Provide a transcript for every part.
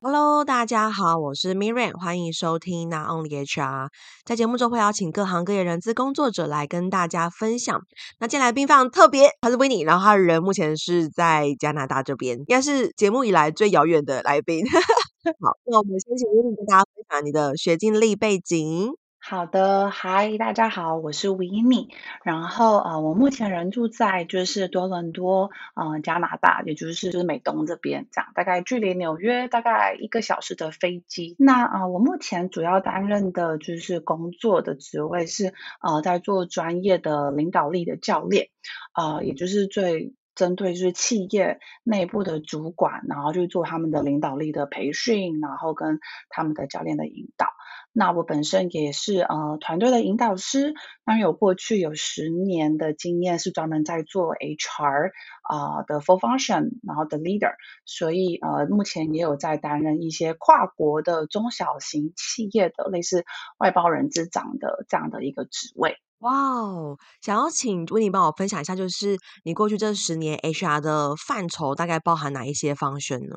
Hello，大家好，我是 Miriam，欢迎收听那 Only HR。在节目中会邀请各行各业人资工作者来跟大家分享。那今天来宾非常特别，他是 Winnie，然后他的人目前是在加拿大这边，应该是节目以来最遥远的来宾。好，那我们先请 Winnie 跟大家分享你的学经历背景。好的，嗨，大家好，我是 w i n n i 然后呃，我目前人住在就是多伦多，呃，加拿大，也就是就美东这边，这样大概距离纽约大概一个小时的飞机。那啊、我目前主要担任的就是工作的职位是呃，在做专业的领导力的教练，呃，也就是最针对就是企业内部的主管，然后去做他们的领导力的培训，然后跟他们的教练的引导。那我本身也是呃团队的引导师，那有过去有十年的经验，是专门在做 HR 啊、的 full function，然后的 leader，所以呃目前也有在担任一些跨国的中小型企业的类似外包人资长的这样的一个职位。哇哦，想要请 Winnie 帮我分享一下，就是你过去这十年 HR 的范畴大概包含哪一些 function 呢？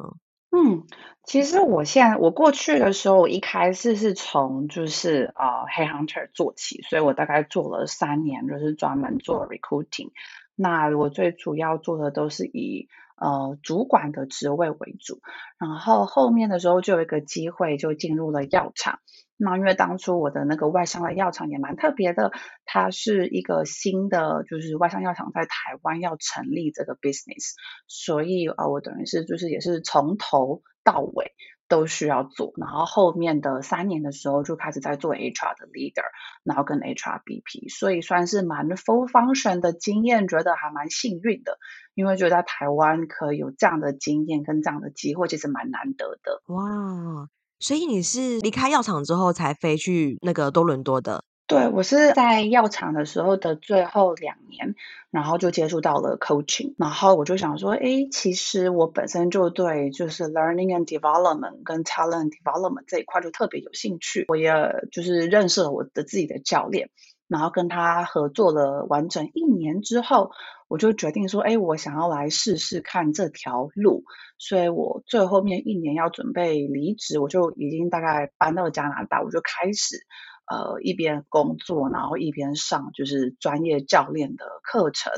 嗯，其实我现在我过去的时候，我一开始是从就是呃 headhunter 做起，所以我大概做了三年，就是专门做 recruiting。那我最主要做的都是以呃主管的职位为主，然后后面的时候就有一个机会就进入了药厂。那因为当初我的那个外商的药厂也蛮特别的，它是一个新的，就是外商药厂在台湾要成立这个 business，所以呃我等于是就是也是从头到尾都需要做，然后后面的三年的时候就开始在做 HR 的 leader，然后跟 HR BP，所以算是蛮 full function 的经验，觉得还蛮幸运的，因为觉得在台湾可以有这样的经验跟这样的机会，其实蛮难得的。哇！所以你是离开药厂之后才飞去那个多伦多的？对，我是在药厂的时候的最后两年，然后就接触到了 coaching，然后我就想说，哎，其实我本身就对就是 learning and development 跟 talent development 这一块就特别有兴趣，我也就是认识了我的自己的教练。然后跟他合作了完整一年之后，我就决定说，哎，我想要来试试看这条路。所以我最后面一年要准备离职，我就已经大概搬到加拿大，我就开始。呃，一边工作，然后一边上就是专业教练的课程，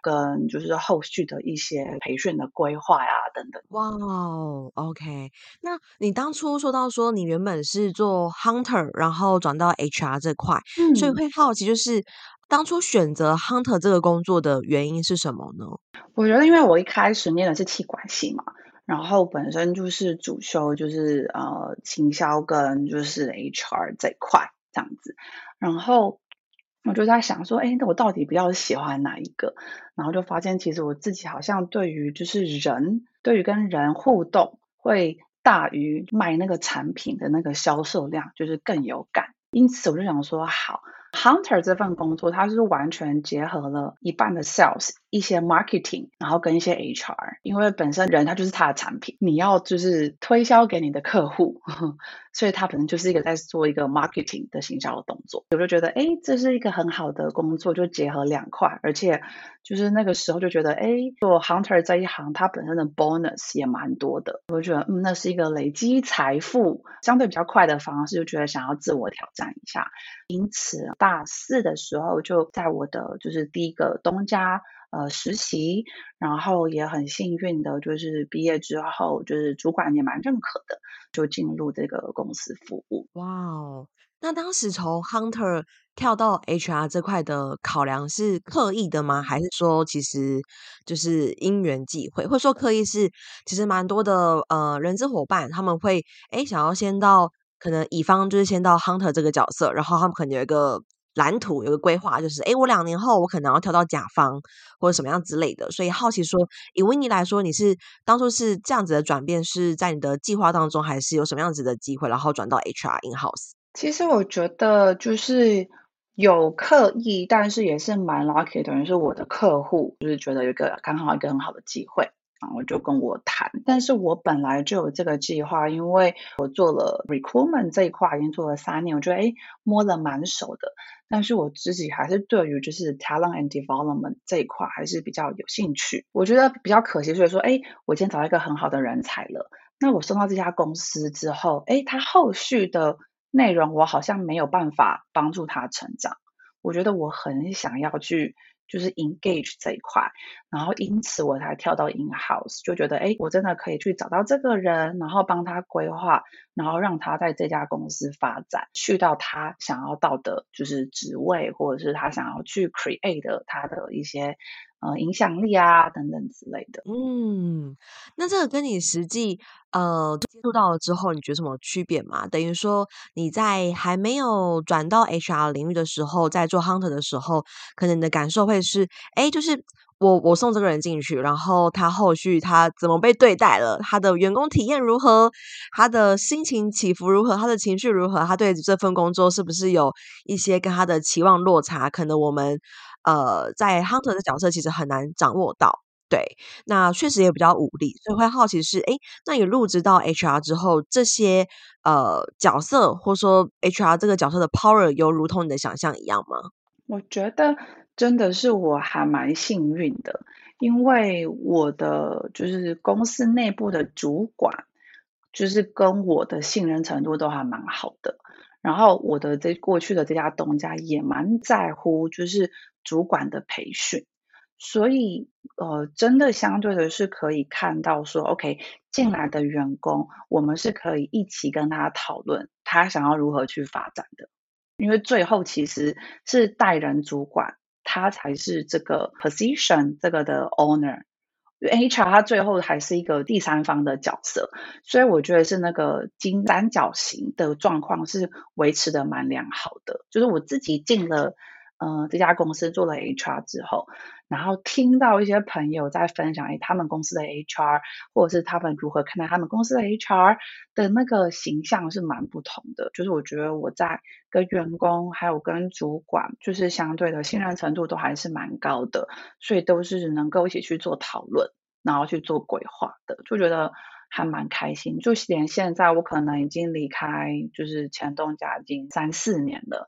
跟就是后续的一些培训的规划呀等等。哇哦，OK，那你当初说到说你原本是做 Hunter，然后转到 HR 这块，嗯，所以会好奇就是当初选择 Hunter 这个工作的原因是什么呢？我觉得因为我一开始念的是气管系嘛，然后本身就是主修就是呃行销跟就是 HR 这一块。这样子，然后我就在想说，哎，那我到底比较喜欢哪一个？然后就发现，其实我自己好像对于就是人，对于跟人互动，会大于卖那个产品的那个销售量，就是更有感。因此，我就想说，好。Hunter 这份工作，它是完全结合了一半的 sales，一些 marketing，然后跟一些 HR，因为本身人他就是他的产品，你要就是推销给你的客户，所以他本身就是一个在做一个 marketing 的行销的动作。我就觉得，哎，这是一个很好的工作，就结合两块，而且就是那个时候就觉得，哎，做 Hunter 这一行，它本身的 bonus 也蛮多的，我就觉得，嗯，那是一个累积财富相对比较快的方式，就觉得想要自我挑战一下，因此。大四的时候，就在我的就是第一个东家呃实习，然后也很幸运的，就是毕业之后，就是主管也蛮认可的，就进入这个公司服务。哇哦，那当时从 Hunter 跳到 HR 这块的考量是刻意的吗？还是说其实就是因缘际会？或者说刻意是其实蛮多的呃人资伙伴他们会哎想要先到可能乙方就是先到 Hunter 这个角色，然后他们可能有一个。蓝图有个规划，就是诶，我两年后我可能要跳到甲方或者什么样之类的，所以好奇说，以 Winnie 来说，你是当初是这样子的转变，是在你的计划当中，还是有什么样子的机会，然后转到 HR in house？其实我觉得就是有刻意，但是也是蛮 lucky，等于是我的客户就是觉得有一个刚好一个很好的机会。然后就跟我谈，但是我本来就有这个计划，因为我做了 recruitment 这一块已经做了三年，我觉得诶摸得蛮熟的。但是我自己还是对于就是 talent and development 这一块还是比较有兴趣。我觉得比较可惜，所以说诶我今天找到一个很好的人才了。那我送到这家公司之后，诶他后续的内容我好像没有办法帮助他成长。我觉得我很想要去。就是 engage 这一块，然后因此我才跳到 in house，就觉得哎，我真的可以去找到这个人，然后帮他规划，然后让他在这家公司发展，去到他想要到的，就是职位，或者是他想要去 create 他的一些。呃，影响力啊，等等之类的。嗯，那这个跟你实际呃接触到了之后，你觉得什么区别吗？等于说你在还没有转到 HR 领域的时候，在做 hunter 的时候，可能你的感受会是，哎，就是我我送这个人进去，然后他后续他怎么被对待了，他的员工体验如何，他的心情起伏如何，他的情绪如何，他对这份工作是不是有一些跟他的期望落差？可能我们。呃，在 hunter 的角色其实很难掌握到，对，那确实也比较无力，所以会好奇是，诶，那你入职到 HR 之后，这些呃角色，或者说 HR 这个角色的 power，有如同你的想象一样吗？我觉得真的是我还蛮幸运的，因为我的就是公司内部的主管，就是跟我的信任程度都还蛮好的。然后我的这过去的这家东家也蛮在乎，就是主管的培训，所以呃，真的相对的是可以看到说，OK，进来的员工，我们是可以一起跟他讨论他想要如何去发展的，因为最后其实是带人主管，他才是这个 position 这个的 owner。HR 他最后还是一个第三方的角色，所以我觉得是那个金三角形的状况是维持的蛮良好的。就是我自己进了呃这家公司做了 HR 之后，然后听到一些朋友在分享，哎，他们公司的 HR 或者是他们如何看待他们公司的 HR 的那个形象是蛮不同的。就是我觉得我在跟员工还有跟主管，就是相对的信任程度都还是蛮高的，所以都是能够一起去做讨论，然后去做规划的，就觉得还蛮开心。就连现在我可能已经离开，就是前东家已经三四年了。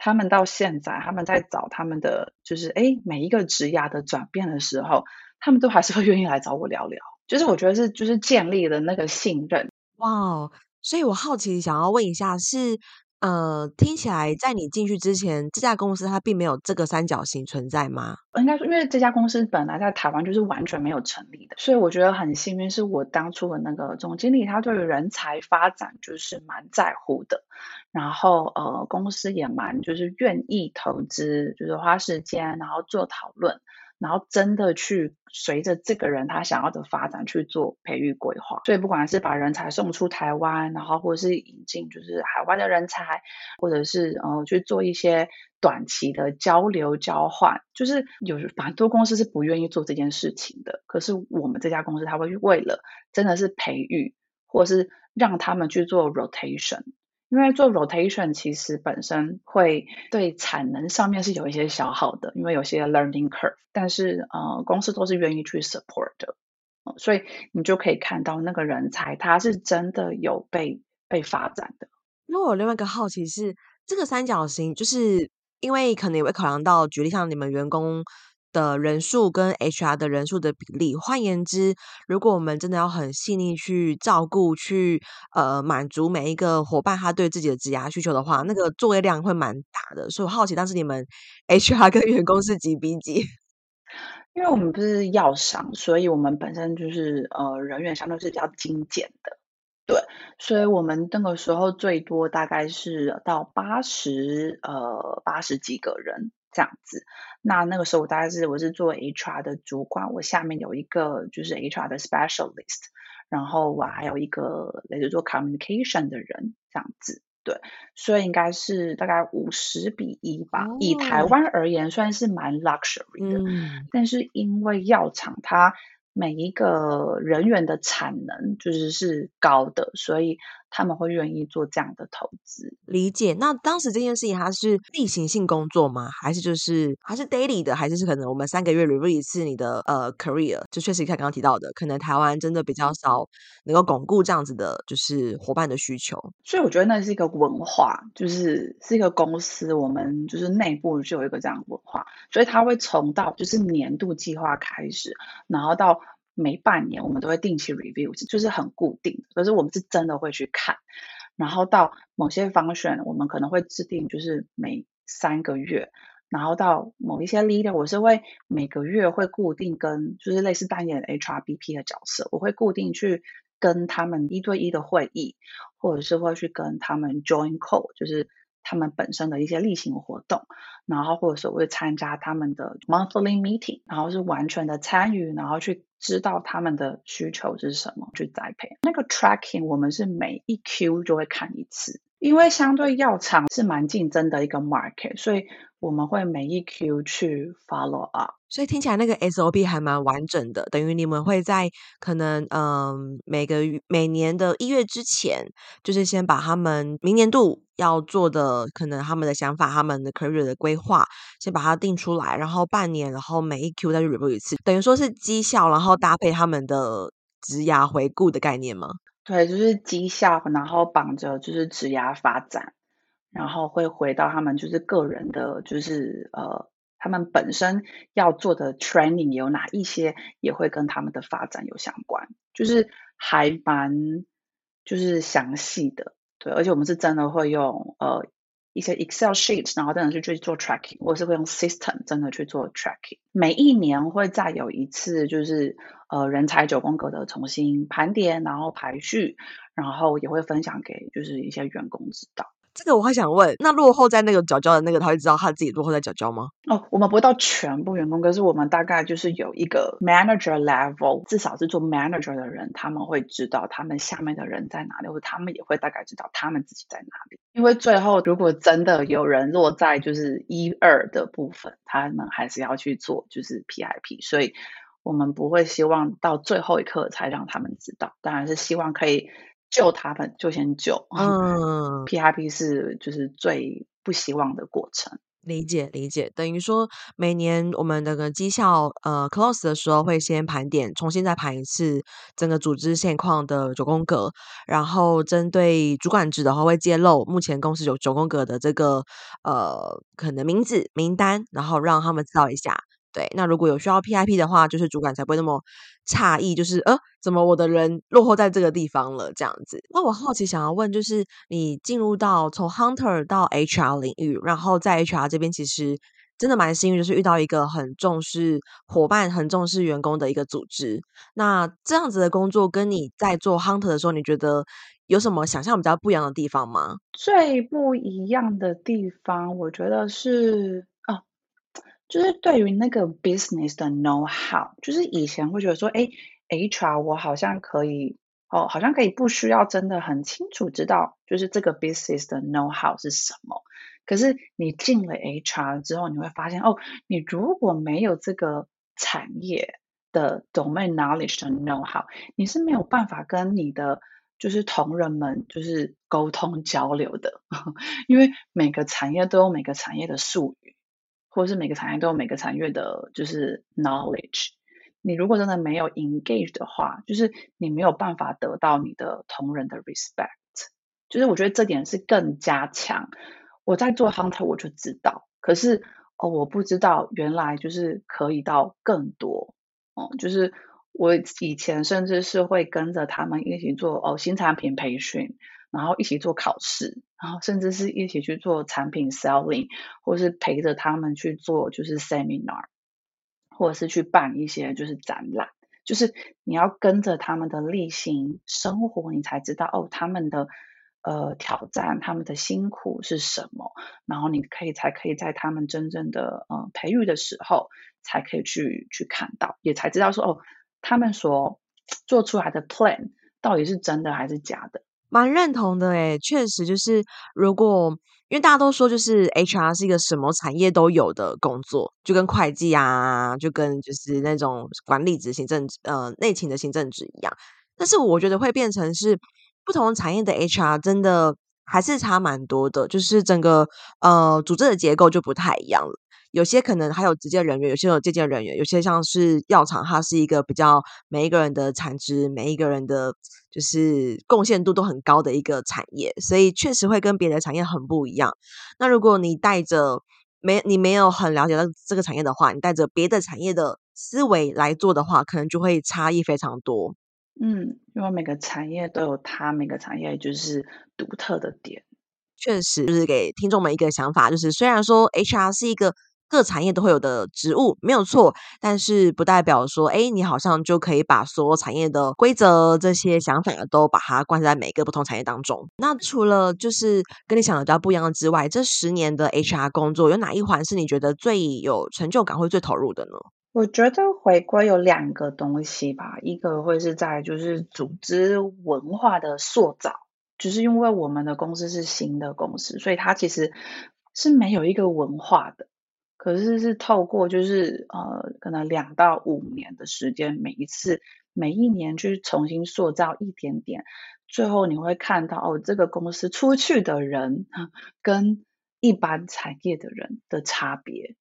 他们到现在，他们在找他们的，就是哎，每一个职涯的转变的时候，他们都还是会愿意来找我聊聊。就是我觉得是，就是建立了那个信任。哇，所以我好奇想要问一下是。呃，听起来在你进去之前，这家公司它并没有这个三角形存在吗？应该说，因为这家公司本来在台湾就是完全没有成立的，所以我觉得很幸运，是我当初的那个总经理，他对于人才发展就是蛮在乎的，然后呃，公司也蛮就是愿意投资，就是花时间，然后做讨论。然后真的去随着这个人他想要的发展去做培育规划，所以不管是把人才送出台湾，然后或者是引进就是海外的人才，或者是呃去做一些短期的交流交换，就是有蛮多公司是不愿意做这件事情的。可是我们这家公司，他会为了真的是培育，或者是让他们去做 rotation。因为做 rotation 其实本身会对产能上面是有一些消耗的，因为有些 learning curve，但是呃公司都是愿意去 support 的，所以你就可以看到那个人才他是真的有被被发展的。那我另外一个好奇是，这个三角形就是因为可能也会考量到，举例像你们员工。的人数跟 HR 的人数的比例，换言之，如果我们真的要很细腻去照顾、去呃满足每一个伙伴他对自己的职涯需求的话，那个作业量会蛮大的。所以我好奇，当时你们 HR 跟员工是几比几？因为我们不是药商，所以我们本身就是呃人员相对是比较精简的，对，所以我们那个时候最多大概是到八十呃八十几个人。这样子，那那个时候我大概是我是做 HR 的主管，我下面有一个就是 HR 的 specialist，然后我还有一个类似做 communication 的人，这样子，对，所以应该是大概五十比一吧。哦、以台湾而言，算是蛮 luxury 的，嗯、但是因为药厂它每一个人员的产能就是是高的，所以他们会愿意做这样的投资。理解。那当时这件事情，它是例行性工作吗？还是就是还是 daily 的？还是是可能我们三个月 review 一次你的呃 career？就确实像刚刚提到的，可能台湾真的比较少能够巩固这样子的，就是伙伴的需求。所以我觉得那是一个文化，就是是一个公司，我们就是内部就有一个这样的文化，所以他会从到就是年度计划开始，然后到。每半年我们都会定期 review，就是很固定。可是我们是真的会去看，然后到某些 function，我们可能会制定就是每三个月，然后到某一些 leader，我是会每个月会固定跟就是类似扮演 HRBP 的角色，我会固定去跟他们一对一的会议，或者是会去跟他们 join call，就是。他们本身的一些例行活动，然后或者所谓参加他们的 monthly meeting，然后是完全的参与，然后去知道他们的需求是什么，去栽培。那个 tracking 我们是每一 Q 就会看一次，因为相对药厂是蛮竞争的一个 market，所以我们会每一 Q 去 follow up。所以听起来那个 SOP 还蛮完整的，等于你们会在可能嗯每个每年的一月之前，就是先把他们明年度要做的可能他们的想法、他们的 career 的规划，先把它定出来，然后半年，然后每一 Q 再去 review 一次，等于说是绩效，然后搭配他们的职涯回顾的概念吗？对，就是绩效，然后绑着就是职涯发展，然后会回到他们就是个人的，就是呃。他们本身要做的 training 有哪一些，也会跟他们的发展有相关，就是还蛮就是详细的，对，而且我们是真的会用呃一些 Excel sheet，然后真的是去做 tracking，或是会用 system 真的去做 tracking。每一年会再有一次，就是呃人才九宫格的重新盘点，然后排序，然后也会分享给就是一些员工知道。这个我还想问，那落后在那个角角的那个，他会知道他自己落后在角角吗？哦，我们不会到全部员工，可是我们大概就是有一个 manager level，至少是做 manager 的人，他们会知道他们下面的人在哪里，或者他们也会大概知道他们自己在哪里。因为最后如果真的有人落在就是一二的部分，他们还是要去做就是 PIP，所以我们不会希望到最后一刻才让他们知道，当然是希望可以。救他们就先救，嗯，PRP 是就是最不希望的过程。理解理解，等于说每年我们那个绩效呃 close 的时候会先盘点，重新再盘一次整个组织现况的九宫格，然后针对主管职的话会揭露目前公司有九宫格的这个呃可能名字名单，然后让他们知道一下。对，那如果有需要 PIP 的话，就是主管才不会那么诧异，就是呃，怎么我的人落后在这个地方了这样子。那我好奇想要问，就是你进入到从 Hunter 到 HR 领域，然后在 HR 这边，其实真的蛮幸运，就是遇到一个很重视伙伴、很重视员工的一个组织。那这样子的工作，跟你在做 Hunter 的时候，你觉得有什么想象比较不一样的地方吗？最不一样的地方，我觉得是。就是对于那个 business 的 know how，就是以前会觉得说，哎，HR 我好像可以，哦，好像可以不需要真的很清楚知道，就是这个 business 的 know how 是什么。可是你进了 HR 之后，你会发现，哦，你如果没有这个产业的 domain knowledge 的 know how，你是没有办法跟你的就是同仁们就是沟通交流的，因为每个产业都有每个产业的术语。或是每个产业都有每个产业的，就是 knowledge。你如果真的没有 engage 的话，就是你没有办法得到你的同仁的 respect。就是我觉得这点是更加强。我在做 hunter 我就知道，可是哦，我不知道原来就是可以到更多哦。就是我以前甚至是会跟着他们一起做哦新产品培训。然后一起做考试，然后甚至是一起去做产品 selling，或是陪着他们去做就是 seminar，或者是去办一些就是展览，就是你要跟着他们的例行生活，你才知道哦，他们的呃挑战，他们的辛苦是什么，然后你可以才可以在他们真正的呃培育的时候，才可以去去看到，也才知道说哦，他们所做出来的 plan 到底是真的还是假的。蛮认同的诶，确实就是，如果因为大家都说，就是 HR 是一个什么产业都有的工作，就跟会计啊，就跟就是那种管理职、行政呃内勤的行政职一样。但是我觉得会变成是，不同产业的 HR 真的还是差蛮多的，就是整个呃组织的结构就不太一样了。有些可能还有直接人员，有些有间接人员，有些像是药厂，它是一个比较每一个人的产值，每一个人的就是贡献度都很高的一个产业，所以确实会跟别的产业很不一样。那如果你带着没你没有很了解到这个产业的话，你带着别的产业的思维来做的话，可能就会差异非常多。嗯，因为每个产业都有它每个产业就是独特的点。确实，就是给听众们一个想法，就是虽然说 HR 是一个。各产业都会有的职务没有错，但是不代表说，哎，你好像就可以把所有产业的规则这些想法都把它灌在每个不同产业当中。那除了就是跟你想的比较不一样的之外，这十年的 HR 工作有哪一环是你觉得最有成就感或最投入的呢？我觉得回归有两个东西吧，一个会是在就是组织文化的塑造，就是因为我们的公司是新的公司，所以它其实是没有一个文化的。可是是透过就是呃，可能两到五年的时间，每一次每一年去重新塑造一点点，最后你会看到哦，这个公司出去的人跟一般产业的人的差别，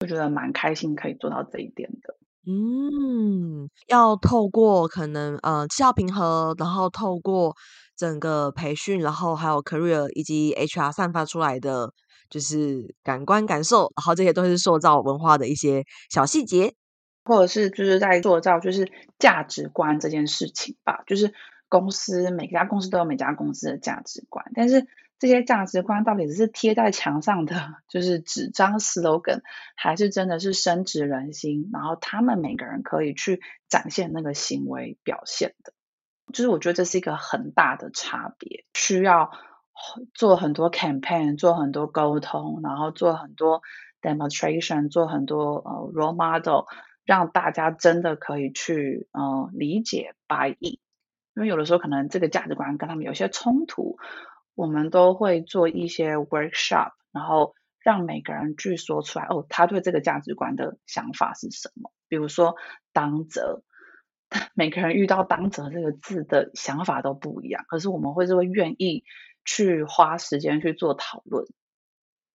我觉得蛮开心可以做到这一点的。嗯，要透过可能呃绩效评核，然后透过整个培训，然后还有 career 以及 HR 散发出来的。就是感官感受，然后这些都是塑造文化的一些小细节，或者是就是在塑造就是价值观这件事情吧。就是公司每家公司都有每家公司的价值观，但是这些价值观到底是贴在墙上的，就是纸张 slogan，还是真的是深植人心，然后他们每个人可以去展现那个行为表现的。就是我觉得这是一个很大的差别，需要。做很多 campaign，做很多沟通，然后做很多 demonstration，做很多呃 role model，让大家真的可以去呃理解 buy in。因为有的时候可能这个价值观跟他们有些冲突，我们都会做一些 workshop，然后让每个人去说出来哦，他对这个价值观的想法是什么。比如说当责，每个人遇到当责这个字的想法都不一样，可是我们会是会愿意。去花时间去做讨论，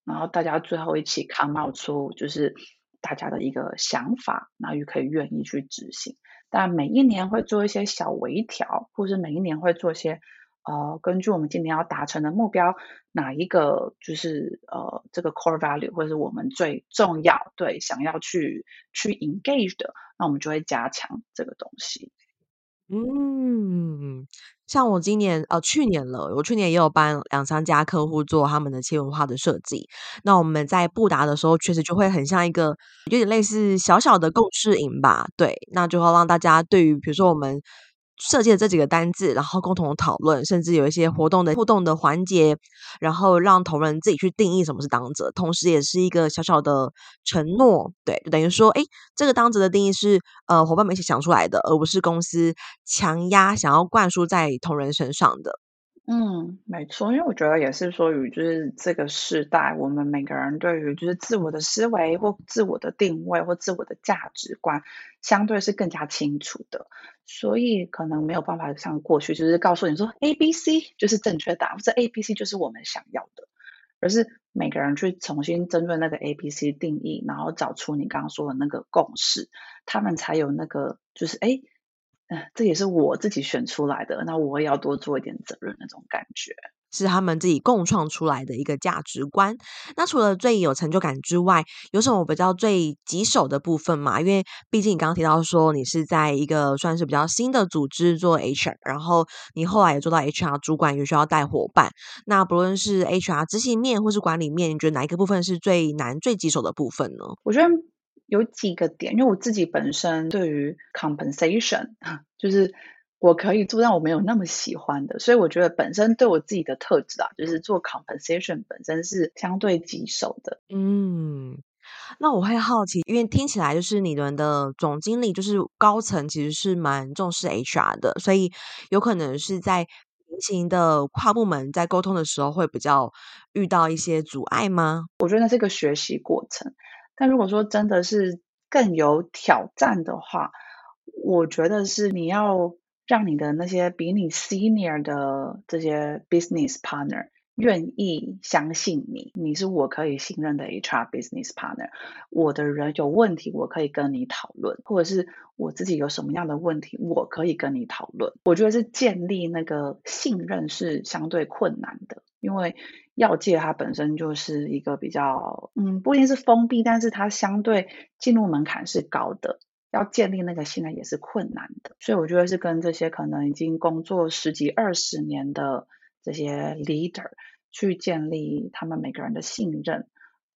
然后大家最后一起 come out 出就是大家的一个想法，然后又可以愿意去执行。但每一年会做一些小微调，或是每一年会做一些呃，根据我们今年要达成的目标，哪一个就是呃这个 core value 或是我们最重要对想要去去 engage 的，那我们就会加强这个东西。嗯。像我今年呃去年了，我去年也有帮两三家客户做他们的企业文化的设计。那我们在布达的时候，确实就会很像一个有点类似小小的共事营吧。对，那就要让大家对于比如说我们。设计的这几个单字，然后共同讨论，甚至有一些活动的互动的环节，然后让同仁自己去定义什么是当责，同时也是一个小小的承诺，对，就等于说，哎，这个当责的定义是呃伙伴们一起想出来的，而不是公司强压想要灌输在同仁身上的。嗯，没错，因为我觉得也是说，于就是这个时代，我们每个人对于就是自我的思维或自我的定位或自我的价值观，相对是更加清楚的，所以可能没有办法像过去，就是告诉你说 A、B、C 就是正确答案，或者 A、B、C 就是我们想要的，而是每个人去重新针对那个 A、B、C 定义，然后找出你刚刚说的那个共识，他们才有那个就是哎。诶，这也是我自己选出来的，那我也要多做一点责任那种感觉，是他们自己共创出来的一个价值观。那除了最有成就感之外，有什么比较最棘手的部分吗？因为毕竟你刚刚提到说你是在一个算是比较新的组织做 HR，然后你后来也做到 HR 主管，也需要带伙伴。那不论是 HR 执行面或是管理面，你觉得哪一个部分是最难、最棘手的部分呢？我觉得。有几个点，因为我自己本身对于 compensation，就是我可以做，但我没有那么喜欢的，所以我觉得本身对我自己的特质啊，就是做 compensation 本身是相对棘手的。嗯，那我会好奇，因为听起来就是你们的总经理就是高层其实是蛮重视 HR 的，所以有可能是在平行的跨部门在沟通的时候会比较遇到一些阻碍吗？我觉得那是一个学习过程。但如果说真的是更有挑战的话，我觉得是你要让你的那些比你 senior 的这些 business partner 愿意相信你，你是我可以信任的 HR business partner。我的人有问题，我可以跟你讨论，或者是我自己有什么样的问题，我可以跟你讨论。我觉得是建立那个信任是相对困难的，因为药界它本身就是一个比较，嗯，不一定是封闭，但是它相对进入门槛是高的。要建立那个信任也是困难的，所以我觉得是跟这些可能已经工作十几二十年的这些 leader 去建立他们每个人的信任，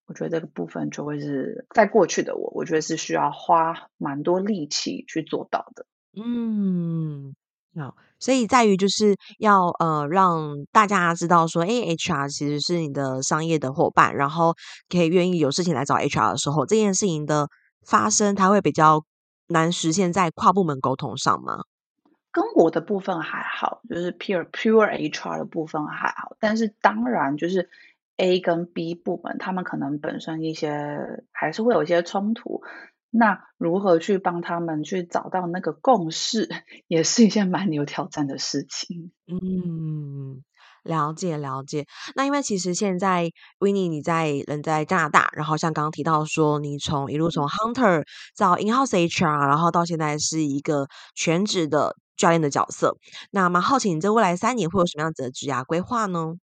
我觉得这个部分就会是在过去的我，我觉得是需要花蛮多力气去做到的。嗯，好，所以在于就是要呃让大家知道说，哎，HR 其实是你的商业的伙伴，然后可以愿意有事情来找 HR 的时候，这件事情的发生，它会比较。难实现在跨部门沟通上吗？跟我的部分还好，就是 pure pure HR 的部分还好，但是当然就是 A 跟 B 部门，他们可能本身一些还是会有一些冲突。那如何去帮他们去找到那个共识，也是一件蛮有挑战的事情。嗯。了解了解，那因为其实现在 Winnie 你在人在加拿大，然后像刚刚提到说，你从一路从 Hunter 到 In-house HR，然后到现在是一个全职的教练的角色，那蛮好奇你这未来三年会有什么样子的职涯规划呢？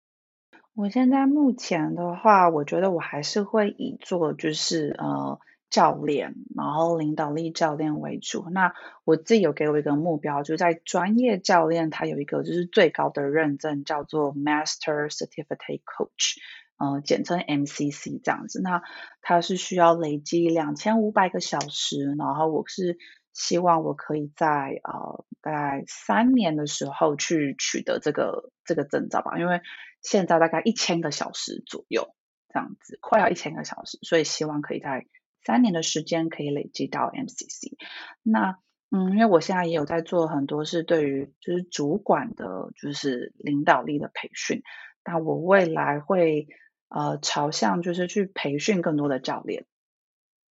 我现在目前的话，我觉得我还是会以做就是呃。教练，然后领导力教练为主。那我自己有给我一个目标，就在专业教练，他有一个就是最高的认证，叫做 Master Certificate Coach，呃，简称 MCC 这样子。那他是需要累积两千五百个小时，然后我是希望我可以在呃大概三年的时候去取得这个这个证照吧，因为现在大概一千个小时左右这样子，快要一千个小时，所以希望可以在。三年的时间可以累积到 MCC，那嗯，因为我现在也有在做很多是对于就是主管的，就是领导力的培训，那我未来会呃朝向就是去培训更多的教练，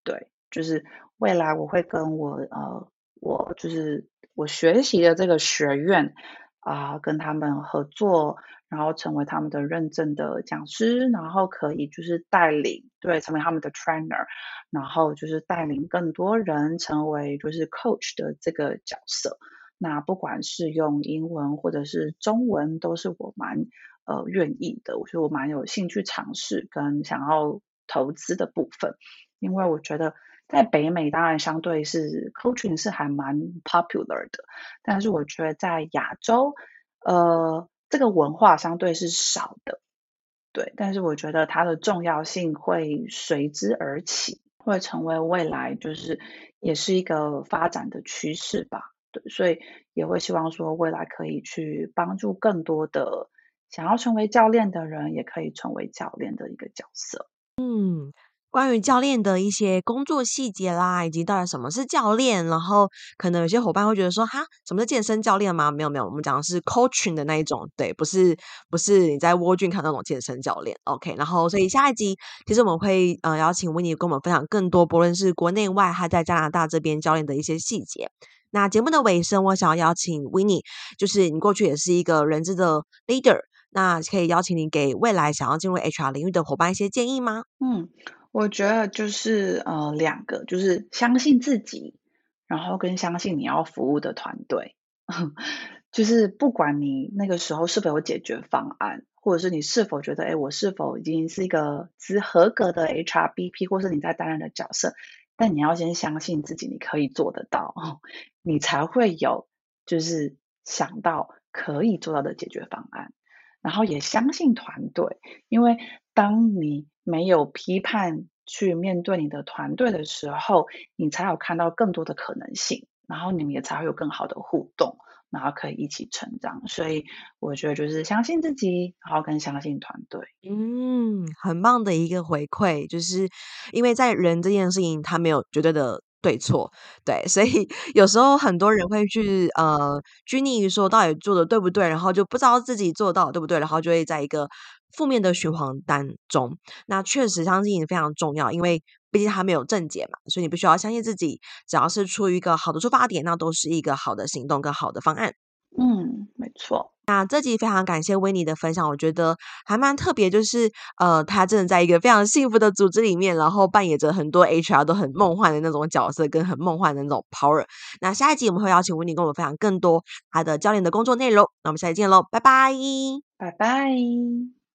对，就是未来我会跟我呃我就是我学习的这个学院啊、跟他们合作。然后成为他们的认证的讲师，然后可以就是带领，对，成为他们的 trainer，然后就是带领更多人成为就是 coach 的这个角色。那不管是用英文或者是中文，都是我蛮呃愿意的。我觉得我蛮有兴趣尝试跟想要投资的部分，因为我觉得在北美当然相对是 coaching 是还蛮 popular 的，但是我觉得在亚洲，呃。这个文化相对是少的，对，但是我觉得它的重要性会随之而起，会成为未来就是也是一个发展的趋势吧，对，所以也会希望说未来可以去帮助更多的想要成为教练的人，也可以成为教练的一个角色，嗯。关于教练的一些工作细节啦，以及到底什么是教练，然后可能有些伙伴会觉得说，哈，什么是健身教练吗？没有没有，我们讲的是 coaching 的那一种，对，不是不是你在 World Gym 看那种健身教练，OK。然后所以下一集其实我们会呃邀请 Winnie 跟我们分享更多，不论是国内外还在加拿大这边教练的一些细节。那节目的尾声，我想要邀请 Winnie，就是你过去也是一个人资的 leader，那可以邀请你给未来想要进入 HR 领域的伙伴一些建议吗？嗯。我觉得就是呃两个，就是相信自己，然后跟相信你要服务的团队，就是不管你那个时候是否有解决方案，或者是你是否觉得，哎，我是否已经是一个资合格的 HRBP，或是你在担任的角色，但你要先相信自己，你可以做得到，你才会有就是想到可以做到的解决方案，然后也相信团队，因为当你。没有批判去面对你的团队的时候，你才有看到更多的可能性，然后你们也才会有更好的互动，然后可以一起成长。所以我觉得就是相信自己，然后更相信团队。嗯，很棒的一个回馈，就是因为在人这件事情，他没有绝对的对错，对，所以 有时候很多人会去呃拘泥于说到底做的对不对，然后就不知道自己做到对不对，然后就会在一个。负面的循环当中，那确实相信你非常重要，因为毕竟他没有正解嘛，所以你必须要相信自己，只要是出于一个好的出发点，那都是一个好的行动跟好的方案。嗯，没错。那这集非常感谢 Winnie 的分享，我觉得还蛮特别，就是呃，他真的在一个非常幸福的组织里面，然后扮演着很多 HR 都很梦幻的那种角色，跟很梦幻的那种 power。那下一集我们会邀请 Winnie 跟我们分享更多他的教练的工作内容。那我们下期见喽，拜拜，拜拜。